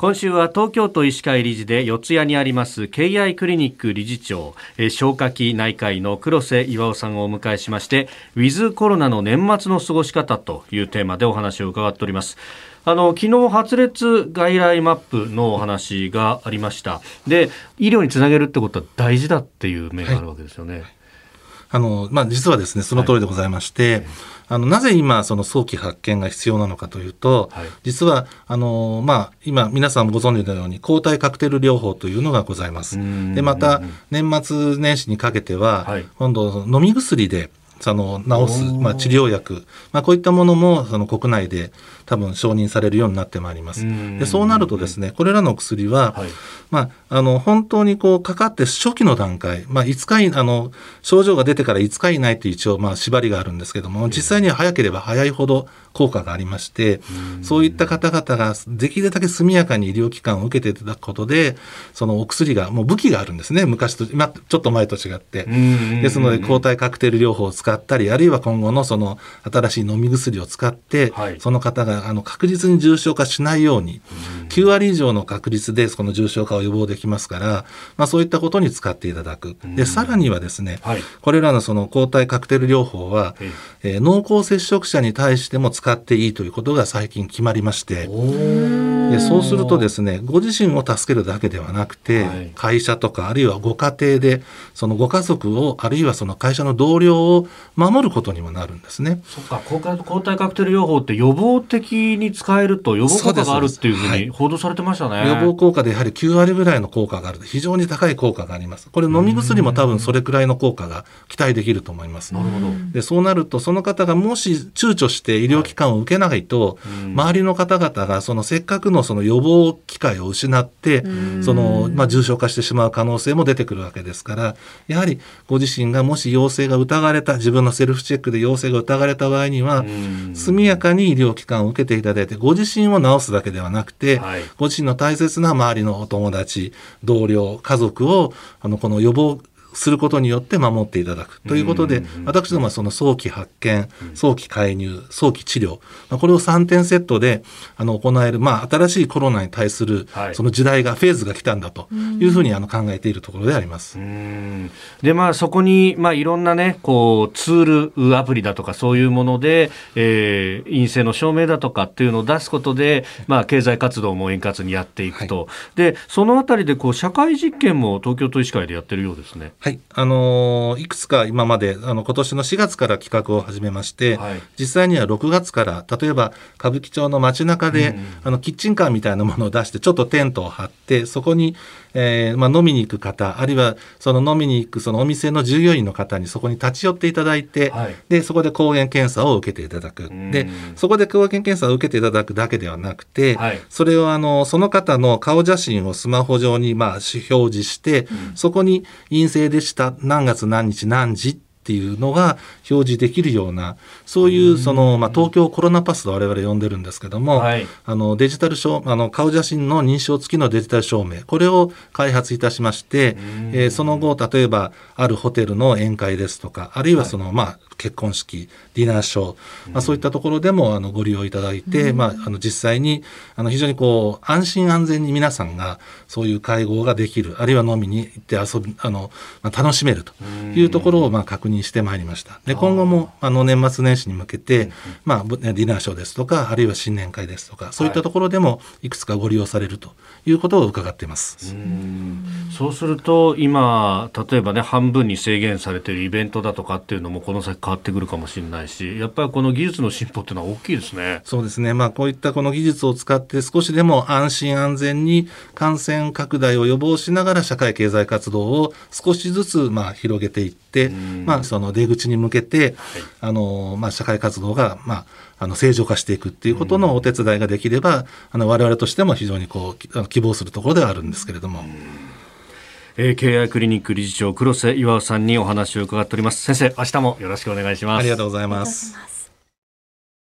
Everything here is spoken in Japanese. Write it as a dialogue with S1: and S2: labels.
S1: 今週は東京都医師会理事で四谷にあります KI クリニック理事長、え、消化器内科医の黒瀬岩尾さんをお迎えしましてウィズコロナの年末の過ごし方というテーマでお話を伺っております。あの昨日発熱外来マップのお話がありました。で医療につなげるってことは大事だっていう面があるわけですよね、はい、
S2: あのまあ、実はですねその通りでございまして、はい。あのなぜ今その早期発見が必要なのかというと、はい、実はあの、まあ、今皆さんご存知のように抗体カクテル療法というのがございます。でまた年末年始にかけては、はい、今度飲み薬でその治す、まあ、治療薬、まあ、こういったものもその国内で多分承認されるようになってまいります。でそうなるとですねこれらの薬は、はい、まあ、あの本当にこうかかって初期の段階、まあ、5日以あの症状が出てから5日以内という一応まあ縛りがあるんですけども実際には早ければ早いほど効果がありましてそういった方々ができるだけ速やかに医療機関を受けていただくことでそのお薬がもう武器があるんですね。昔と、まあ、ちょっと前と違って。ですので抗体カクテル療法を使ったりあるいは今後のその新しい飲み薬を使って、はい、その方があの確実に重症化しないように、9割以上の確率でその重症化を予防できますから、まあ、そういったことに使っていただく。で、さらにはですね、はい、これらのその抗体カクテル療法は、えー、濃厚接触者に対しても使っていいということが最近決まりまして、でそうするとですね、ご自身を助けるだけではなくて、はい、会社とかあるいはご家庭で、そのご家族を、あるいはその会社の同僚を守ることにもなるんですね。
S1: そっか、抗体カクテル療法って予防的に使えると予防効果があるっていうふうに報道されてましたね、
S2: はい、予防効果でやはり9割ぐらいの効果がある。非常に高い効果があります。これ飲み薬も多分それくらいの効果が期待できると思います。
S1: なるほど。
S2: でそうなるとその方がもし躊躇して医療機関を受けないと、はい、周りの方々がそのせっかくのその予防機会を失ってその、まあ、重症化してしまう可能性も出てくるわけですからやはりご自身がもし陽性が疑われた自分のセルフチェックで陽性が疑われた場合には速やかに医療機関を受けていただいてご自身を治すだけではなくて、はい、ご自身の大切な周りのお友達同僚家族をあのこの予防することによって守っていただくということで、私どもはその早期発見、早期介入、早期治療、まあ、これを3点セットであの行える、まあ、新しいコロナに対するその時代が、フェーズが来たんだというふうにあの考えているところであります。
S1: で、まあ、そこに、まあ、いろんなね、こう、ツール、アプリだとか、そういうもので、えー、陰性の証明だとかっていうのを出すことで、まあ、経済活動も円滑にやっていくと。はい、で、そのあたりで、こう、社会実験も東京都医師会でやってるようですね。
S2: はい、あのー、いくつか今まであの今年の4月から企画を始めまして、はい、実際には6月から例えば歌舞伎町の街中で、うん、あのキッチンカーみたいなものを出してちょっとテントを張ってそこに、えーまあ、飲みに行く方あるいはその飲みに行くそのお店の従業員の方にそこに立ち寄っていただいて、はい、でそこで抗原検査を受けていただく、うん、でそこで抗原検査を受けていただくだけではなくて、はい、それをあのその方の顔写真をスマホ上にまあ表示して、うん、そこに陰性でした。何月何日何時っていうのが表示できるようなそういうその、まあ、東京コロナパスと我々呼んでるんですけども、はい、あのデジタル証あの顔写真の認証付きのデジタル証明これを開発いたしまして、えー、その後例えばあるホテルの宴会ですとかあるいはその、はい、まあ結婚式ディナーショー、まあ、そういったところでもあのご利用いただいて、まあ、あの実際にあの非常にこう安心安全に皆さんがそういう会合ができるあるいは飲みに行って遊びあの、まあ、楽しめるというところをまあ確認してまいりました。で今後もあの年末年始に向けて、まあ、ディナーショーですとかあるいは新年会ですとかそういったところでもいくつかご利用されるということを伺っています。
S1: うそうすると今例えばね半分に制限されているイベントだとかっていうのもこの先変わってくるかもしれないしやっぱりこの技術の進歩っていうのは大きいですね。
S2: そうですね、まあ、こういったこの技術を使って少しでも安心安全に感染拡大を予防しながら社会経済活動を少しずつまあ広げていって、まあ、その出口に向けて、はい、あのまあ、社会活動が、まあ、あの正常化していくっていうことのお手伝いができれば、あの我々としても非常にこう希望するところではあるんですけれども。
S1: えー、経営クリニック理事長黒瀬岩尾さんにお話を伺っております。先生明日もよろしくお願いします。
S2: ありがとうございます。